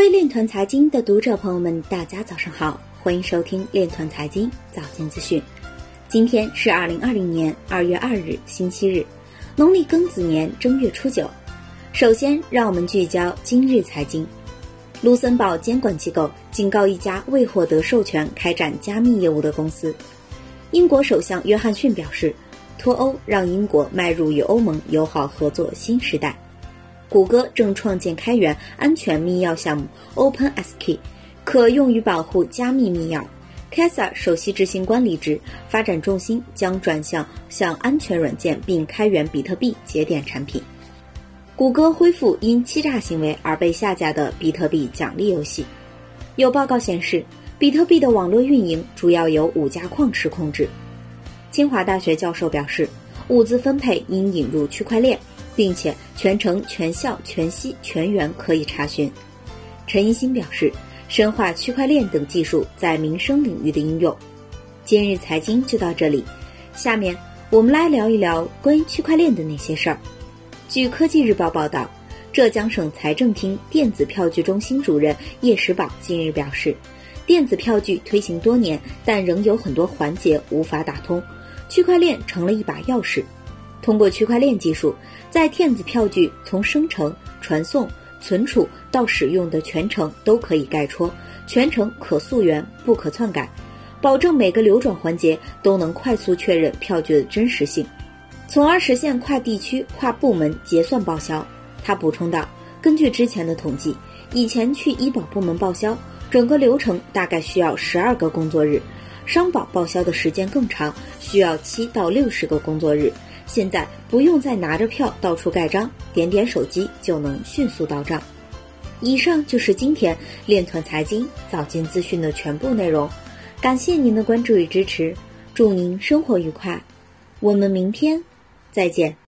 位链团财经的读者朋友们，大家早上好，欢迎收听链团财经早间资讯。今天是二零二零年二月二日，星期日，农历庚子年正月初九。首先，让我们聚焦今日财经。卢森堡监管机构警告一家未获得授权开展加密业务的公司。英国首相约翰逊表示，脱欧让英国迈入与欧盟友好合作新时代。谷歌正创建开源安全密钥项目 OpenSK，可用于保护加密密钥。Casa 首席执行官离职，发展重心将转向向安全软件并开源比特币节点产品。谷歌恢复因欺诈行为而被下架的比特币奖励游戏。有报告显示，比特币的网络运营主要由五家矿池控制。清华大学教授表示，物资分配应引入区块链。并且全程全校全息全员可以查询。陈一新表示，深化区块链等技术在民生领域的应用。今日财经就到这里，下面我们来聊一聊关于区块链的那些事儿。据科技日报报道，浙江省财政厅电子票据中心主任叶石宝近日表示，电子票据推行多年，但仍有很多环节无法打通，区块链成了一把钥匙。通过区块链技术，在电子票据从生成、传送、存储到使用的全程都可以概戳，全程可溯源、不可篡改，保证每个流转环节都能快速确认票据的真实性，从而实现跨地区、跨部门结算报销。他补充道：“根据之前的统计，以前去医保部门报销，整个流程大概需要十二个工作日；商保报销的时间更长，需要七到六十个工作日。”现在不用再拿着票到处盖章，点点手机就能迅速到账。以上就是今天链团财经早间资讯的全部内容，感谢您的关注与支持，祝您生活愉快，我们明天再见。